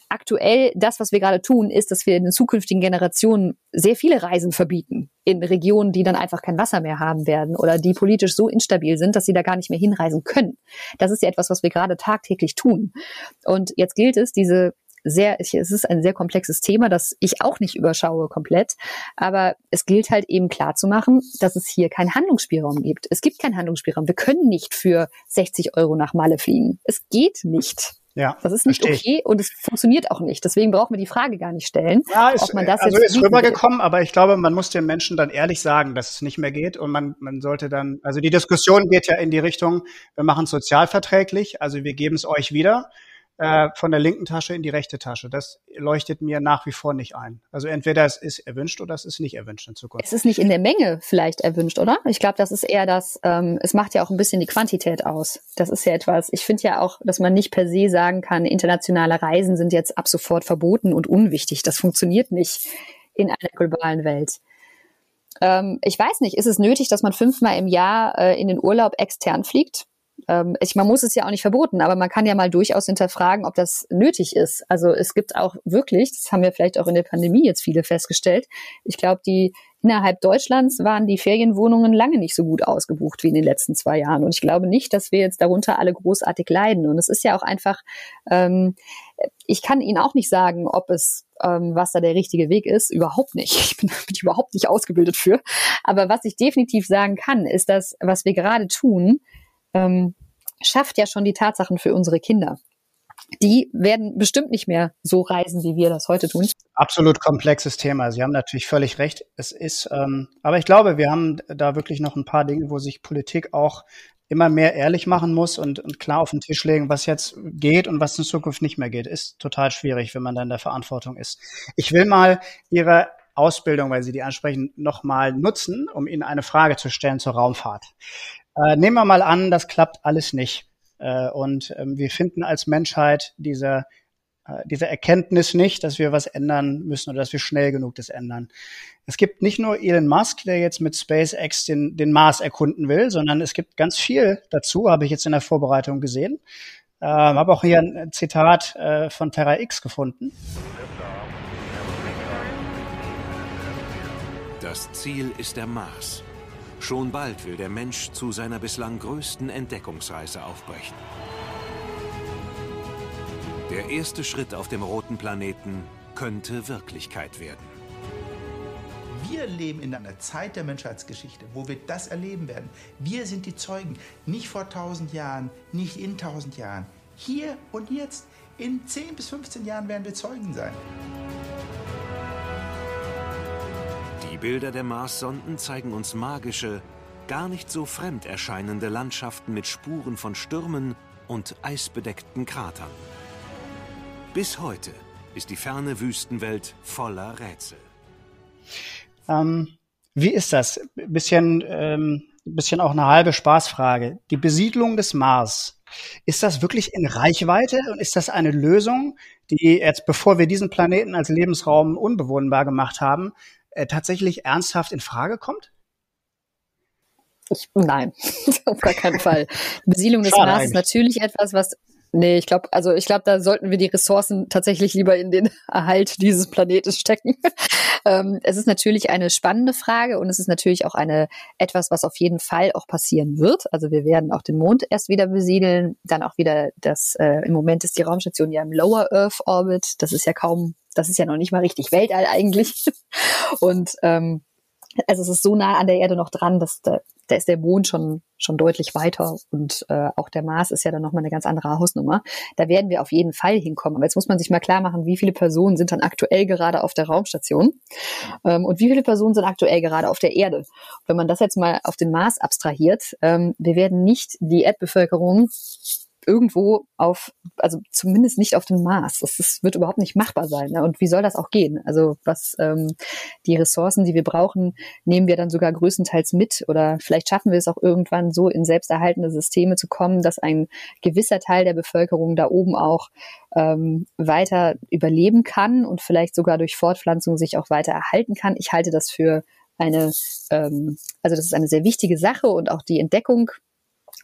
aktuell das, was wir gerade tun, ist, dass wir in den zukünftigen Generationen sehr viele Reisen verbieten in Regionen, die dann einfach kein Wasser mehr haben werden oder die politisch so instabil sind, dass sie da gar nicht mehr hinreisen können. Das ist ja etwas, was wir gerade tagtäglich tun. Und jetzt gilt es, diese sehr, es ist ein sehr komplexes Thema, das ich auch nicht überschaue komplett. Aber es gilt halt eben klar zu machen, dass es hier keinen Handlungsspielraum gibt. Es gibt keinen Handlungsspielraum. Wir können nicht für 60 Euro nach Malle fliegen. Es geht nicht. Ja, das ist nicht okay und es funktioniert auch nicht. Deswegen brauchen wir die Frage gar nicht stellen, ja, ist, ob man das also jetzt ist rübergekommen, will. aber ich glaube, man muss den Menschen dann ehrlich sagen, dass es nicht mehr geht und man, man sollte dann, also die Diskussion geht ja in die Richtung, wir machen es sozialverträglich, also wir geben es euch wieder äh, von der linken Tasche in die rechte Tasche. Das leuchtet mir nach wie vor nicht ein. Also entweder es ist erwünscht oder es ist nicht erwünscht in Zukunft. Es ist nicht in der Menge vielleicht erwünscht, oder? Ich glaube, das ist eher das, ähm, es macht ja auch ein bisschen die Quantität aus. Das ist ja etwas, ich finde ja auch, dass man nicht per se sagen kann, internationale Reisen sind jetzt ab sofort verboten und unwichtig. Das funktioniert nicht in einer globalen Welt ähm, ich weiß nicht, ist es nötig, dass man fünfmal im Jahr äh, in den Urlaub extern fliegt? Ähm, ich, man muss es ja auch nicht verboten, aber man kann ja mal durchaus hinterfragen, ob das nötig ist. Also es gibt auch wirklich, das haben wir vielleicht auch in der Pandemie jetzt viele festgestellt, ich glaube, die innerhalb Deutschlands waren die Ferienwohnungen lange nicht so gut ausgebucht wie in den letzten zwei Jahren. Und ich glaube nicht, dass wir jetzt darunter alle großartig leiden. Und es ist ja auch einfach, ähm, ich kann Ihnen auch nicht sagen, ob es ähm, was da der richtige Weg ist. Überhaupt nicht. Ich bin, (laughs) bin überhaupt nicht ausgebildet für. Aber was ich definitiv sagen kann, ist, dass was wir gerade tun, ähm, schafft ja schon die Tatsachen für unsere Kinder die werden bestimmt nicht mehr so reisen, wie wir das heute tun. Absolut komplexes Thema. Sie haben natürlich völlig recht. Es ist, ähm, aber ich glaube, wir haben da wirklich noch ein paar Dinge, wo sich Politik auch immer mehr ehrlich machen muss und, und klar auf den Tisch legen, was jetzt geht und was in Zukunft nicht mehr geht. Ist total schwierig, wenn man dann in der Verantwortung ist. Ich will mal Ihre Ausbildung, weil Sie die ansprechen, nochmal nutzen, um Ihnen eine Frage zu stellen zur Raumfahrt. Äh, nehmen wir mal an, das klappt alles nicht. Äh, und ähm, wir finden als Menschheit diese, äh, diese Erkenntnis nicht, dass wir was ändern müssen oder dass wir schnell genug das ändern. Es gibt nicht nur Elon Musk, der jetzt mit SpaceX den, den Mars erkunden will, sondern es gibt ganz viel dazu, habe ich jetzt in der Vorbereitung gesehen. Ähm, habe auch hier ein Zitat äh, von Terra X gefunden. Das Ziel ist der Mars. Schon bald will der Mensch zu seiner bislang größten Entdeckungsreise aufbrechen. Der erste Schritt auf dem roten Planeten könnte Wirklichkeit werden. Wir leben in einer Zeit der Menschheitsgeschichte, wo wir das erleben werden. Wir sind die Zeugen, nicht vor 1000 Jahren, nicht in 1000 Jahren. Hier und jetzt, in 10 bis 15 Jahren werden wir Zeugen sein. Bilder der Marssonden zeigen uns magische, gar nicht so fremd erscheinende Landschaften mit Spuren von Stürmen und eisbedeckten Kratern. Bis heute ist die ferne Wüstenwelt voller Rätsel. Ähm, wie ist das? Bisschen, ähm, bisschen auch eine halbe Spaßfrage. Die Besiedlung des Mars. Ist das wirklich in Reichweite und ist das eine Lösung, die jetzt, bevor wir diesen Planeten als Lebensraum unbewohnbar gemacht haben, äh, tatsächlich ernsthaft in Frage kommt? Ich, nein, (laughs) auf gar keinen Fall. Besiedlung des Mars ist natürlich etwas, was Nee, ich glaube, also ich glaube, da sollten wir die Ressourcen tatsächlich lieber in den (laughs) Erhalt dieses Planetes stecken. (laughs) ähm, es ist natürlich eine spannende Frage und es ist natürlich auch eine etwas, was auf jeden Fall auch passieren wird. Also wir werden auch den Mond erst wieder besiedeln, dann auch wieder das. Äh, Im Moment ist die Raumstation ja im Lower Earth Orbit. Das ist ja kaum, das ist ja noch nicht mal richtig Weltall eigentlich. (laughs) und ähm, also es ist so nah an der Erde noch dran, dass da, da ist der Mond schon schon deutlich weiter und äh, auch der Mars ist ja dann nochmal eine ganz andere Hausnummer. Da werden wir auf jeden Fall hinkommen. Aber jetzt muss man sich mal klar machen, wie viele Personen sind dann aktuell gerade auf der Raumstation ähm, und wie viele Personen sind aktuell gerade auf der Erde. wenn man das jetzt mal auf den Mars abstrahiert, ähm, wir werden nicht die Erdbevölkerung irgendwo auf, also zumindest nicht auf dem Mars. Das, das wird überhaupt nicht machbar sein. Ne? Und wie soll das auch gehen? Also was ähm, die Ressourcen, die wir brauchen, nehmen wir dann sogar größtenteils mit oder vielleicht schaffen wir es auch irgendwann so in selbsterhaltende Systeme zu kommen, dass ein gewisser Teil der Bevölkerung da oben auch ähm, weiter überleben kann und vielleicht sogar durch Fortpflanzung sich auch weiter erhalten kann. Ich halte das für eine, ähm, also das ist eine sehr wichtige Sache und auch die Entdeckung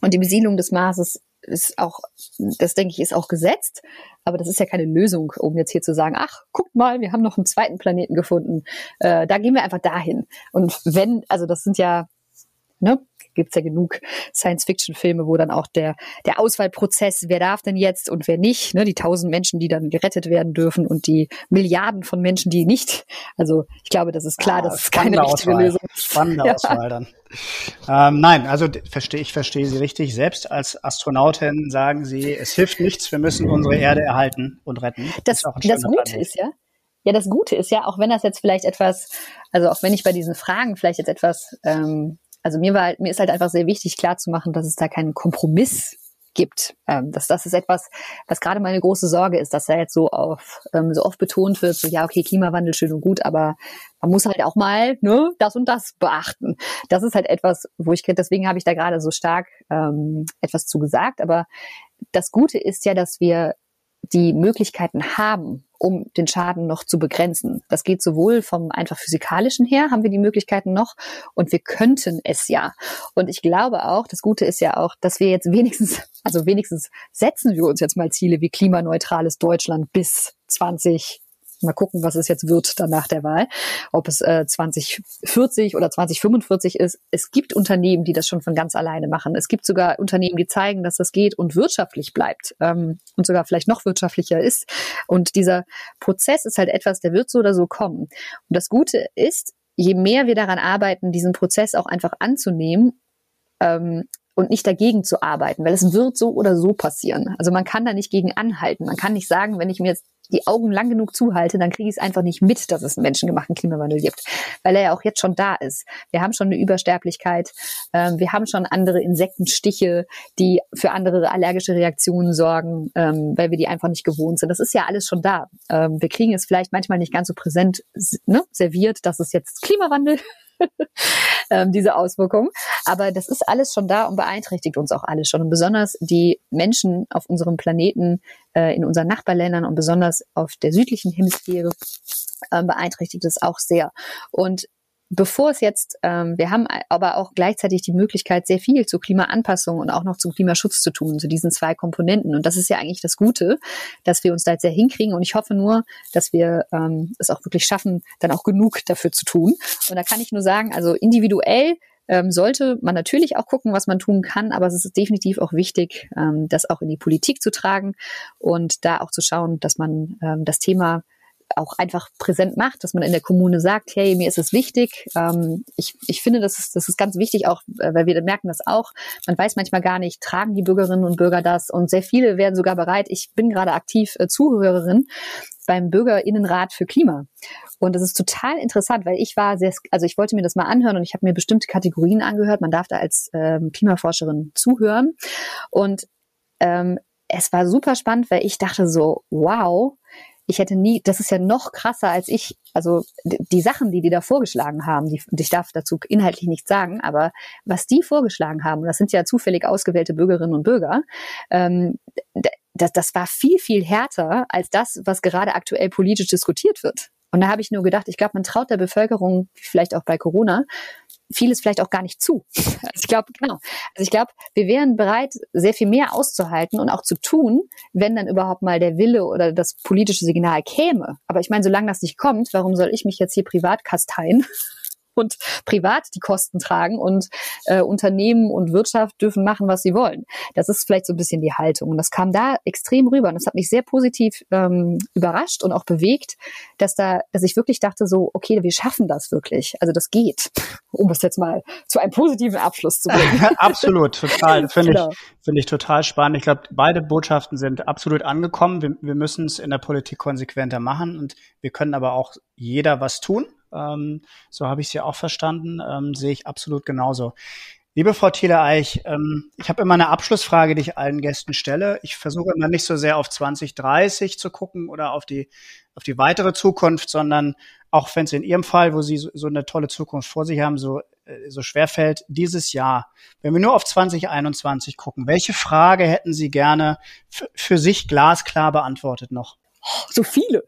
und die Besiedlung des Marses ist auch, das denke ich, ist auch gesetzt. Aber das ist ja keine Lösung, um jetzt hier zu sagen, ach, guckt mal, wir haben noch einen zweiten Planeten gefunden. Äh, da gehen wir einfach dahin. Und wenn, also das sind ja ne, gibt's ja genug Science-Fiction-Filme, wo dann auch der, der Auswahlprozess, wer darf denn jetzt und wer nicht, ne, die tausend Menschen, die dann gerettet werden dürfen und die Milliarden von Menschen, die nicht. Also ich glaube, das ist klar, ah, das ist keine richtige Auswahl. Lösung. Spannende ja. Auswahl dann. Ähm, nein, also verstehe ich verstehe Sie richtig. Selbst als Astronautin sagen Sie, es hilft nichts, wir müssen unsere Erde erhalten und retten. Das, das, das Gute ist ja, ja, das Gute ist ja, auch wenn das jetzt vielleicht etwas, also auch wenn ich bei diesen Fragen vielleicht jetzt etwas ähm, also mir war halt, mir ist halt einfach sehr wichtig klarzumachen, dass es da keinen Kompromiss gibt. Ähm, dass das ist etwas, was gerade meine große Sorge ist, dass da jetzt so auf ähm, so oft betont wird, so ja, okay, Klimawandel schön und gut, aber man muss halt auch mal ne, das und das beachten. Das ist halt etwas, wo ich deswegen habe ich da gerade so stark ähm, etwas zu gesagt. Aber das Gute ist ja, dass wir die Möglichkeiten haben, um den Schaden noch zu begrenzen. Das geht sowohl vom einfach physikalischen her, haben wir die Möglichkeiten noch, und wir könnten es ja. Und ich glaube auch, das Gute ist ja auch, dass wir jetzt wenigstens, also wenigstens setzen wir uns jetzt mal Ziele wie klimaneutrales Deutschland bis 20 Mal gucken, was es jetzt wird dann nach der Wahl, ob es äh, 2040 oder 2045 ist. Es gibt Unternehmen, die das schon von ganz alleine machen. Es gibt sogar Unternehmen, die zeigen, dass das geht und wirtschaftlich bleibt ähm, und sogar vielleicht noch wirtschaftlicher ist. Und dieser Prozess ist halt etwas, der wird so oder so kommen. Und das Gute ist, je mehr wir daran arbeiten, diesen Prozess auch einfach anzunehmen, ähm, und nicht dagegen zu arbeiten, weil es wird so oder so passieren. Also man kann da nicht gegen anhalten. Man kann nicht sagen, wenn ich mir jetzt die Augen lang genug zuhalte, dann kriege ich es einfach nicht mit, dass es einen menschengemachten Klimawandel gibt, weil er ja auch jetzt schon da ist. Wir haben schon eine Übersterblichkeit, ähm, wir haben schon andere Insektenstiche, die für andere allergische Reaktionen sorgen, ähm, weil wir die einfach nicht gewohnt sind. Das ist ja alles schon da. Ähm, wir kriegen es vielleicht manchmal nicht ganz so präsent ne, serviert, dass es jetzt Klimawandel (laughs) ähm, diese Auswirkungen. Aber das ist alles schon da und beeinträchtigt uns auch alles schon. Und besonders die Menschen auf unserem Planeten, äh, in unseren Nachbarländern und besonders auf der südlichen Hemisphäre äh, beeinträchtigt es auch sehr. Und bevor es jetzt, ähm, wir haben aber auch gleichzeitig die Möglichkeit, sehr viel zur Klimaanpassung und auch noch zum Klimaschutz zu tun, zu diesen zwei Komponenten. Und das ist ja eigentlich das Gute, dass wir uns da jetzt sehr hinkriegen. Und ich hoffe nur, dass wir ähm, es auch wirklich schaffen, dann auch genug dafür zu tun. Und da kann ich nur sagen, also individuell ähm, sollte man natürlich auch gucken, was man tun kann, aber es ist definitiv auch wichtig, ähm, das auch in die Politik zu tragen und da auch zu schauen, dass man ähm, das Thema auch einfach präsent macht, dass man in der Kommune sagt, hey, mir ist es wichtig. Ähm, ich, ich finde, das ist, das ist ganz wichtig, auch äh, weil wir merken das auch. Man weiß manchmal gar nicht, tragen die Bürgerinnen und Bürger das und sehr viele werden sogar bereit. Ich bin gerade aktiv äh, Zuhörerin beim Bürgerinnenrat für Klima. Und das ist total interessant, weil ich war sehr, also ich wollte mir das mal anhören und ich habe mir bestimmte Kategorien angehört. Man darf da als ähm, Klimaforscherin zuhören. Und ähm, es war super spannend, weil ich dachte so, wow, ich hätte nie, das ist ja noch krasser als ich, also die Sachen, die die da vorgeschlagen haben, die, ich darf dazu inhaltlich nichts sagen, aber was die vorgeschlagen haben, das sind ja zufällig ausgewählte Bürgerinnen und Bürger, ähm, das, das war viel, viel härter als das, was gerade aktuell politisch diskutiert wird. Und da habe ich nur gedacht, ich glaube, man traut der Bevölkerung, vielleicht auch bei Corona, vieles vielleicht auch gar nicht zu. (laughs) Also ich glaube, genau. Also ich glaube, wir wären bereit, sehr viel mehr auszuhalten und auch zu tun, wenn dann überhaupt mal der Wille oder das politische Signal käme. Aber ich meine, solange das nicht kommt, warum soll ich mich jetzt hier privat kasteien (laughs) und privat die Kosten tragen und äh, Unternehmen und Wirtschaft dürfen machen, was sie wollen. Das ist vielleicht so ein bisschen die Haltung. Und das kam da extrem rüber. Und das hat mich sehr positiv ähm, überrascht und auch bewegt, dass da, dass ich wirklich dachte so, okay, wir schaffen das wirklich. Also das geht, um es jetzt mal zu einem positiven Abschluss zu bringen. (laughs) absolut, total. (laughs) Finde genau. ich, finde ich total spannend. Ich glaube, beide Botschaften sind absolut angekommen. Wir, wir müssen es in der Politik konsequenter machen und wir können aber auch jeder was tun. Ähm, so habe ich es ja auch verstanden. Ähm, sehe ich absolut genauso. Liebe Frau Thiele-Eich, ähm, ich habe immer eine Abschlussfrage, die ich allen Gästen stelle. Ich versuche immer nicht so sehr auf 2030 zu gucken oder auf die, auf die weitere Zukunft, sondern auch wenn es in Ihrem Fall, wo Sie so, so eine tolle Zukunft vor sich haben, so, äh, so schwer fällt, dieses Jahr, wenn wir nur auf 2021 gucken, welche Frage hätten Sie gerne für sich glasklar beantwortet noch? (gasps) so viele.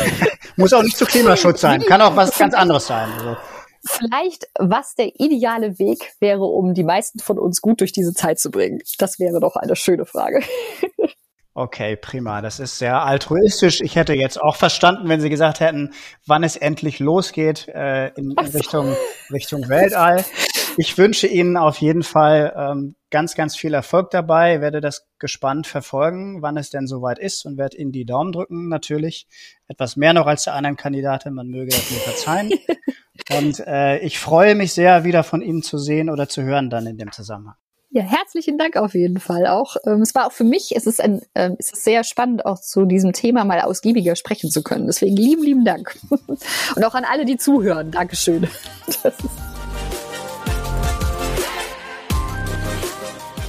(laughs) Muss auch nicht zu Klimaschutz sein, kann auch was ganz anderes sein. Also. Vielleicht, was der ideale Weg wäre, um die meisten von uns gut durch diese Zeit zu bringen. Das wäre doch eine schöne Frage. (laughs) Okay, prima. Das ist sehr altruistisch. Ich hätte jetzt auch verstanden, wenn Sie gesagt hätten, wann es endlich losgeht äh, in, in Richtung, Richtung Weltall. (laughs) Ich wünsche Ihnen auf jeden Fall ähm, ganz, ganz viel Erfolg dabei. Werde das gespannt verfolgen, wann es denn soweit ist und werde Ihnen die Daumen drücken. Natürlich etwas mehr noch als der anderen Kandidatin. Man möge das mir verzeihen. (laughs) und äh, ich freue mich sehr, wieder von Ihnen zu sehen oder zu hören dann in dem Zusammenhang. Ja, herzlichen Dank auf jeden Fall auch. Ähm, es war auch für mich, es ist, ein, äh, es ist sehr spannend, auch zu diesem Thema mal ausgiebiger sprechen zu können. Deswegen lieben, lieben Dank. (laughs) Und auch an alle, die zuhören. Dankeschön. (laughs)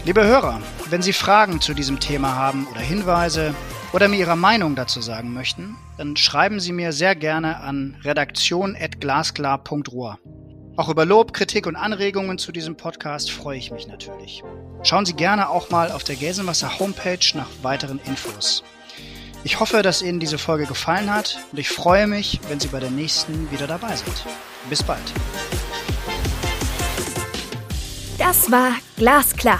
Liebe Hörer, wenn Sie Fragen zu diesem Thema haben oder Hinweise oder mir Ihre Meinung dazu sagen möchten, dann schreiben Sie mir sehr gerne an redaktion.glasklar.ruhr. Auch über Lob, Kritik und Anregungen zu diesem Podcast freue ich mich natürlich. Schauen Sie gerne auch mal auf der Gelsenwasser Homepage nach weiteren Infos. Ich hoffe, dass Ihnen diese Folge gefallen hat und ich freue mich, wenn Sie bei der nächsten wieder dabei sind. Bis bald. Das war Glasklar,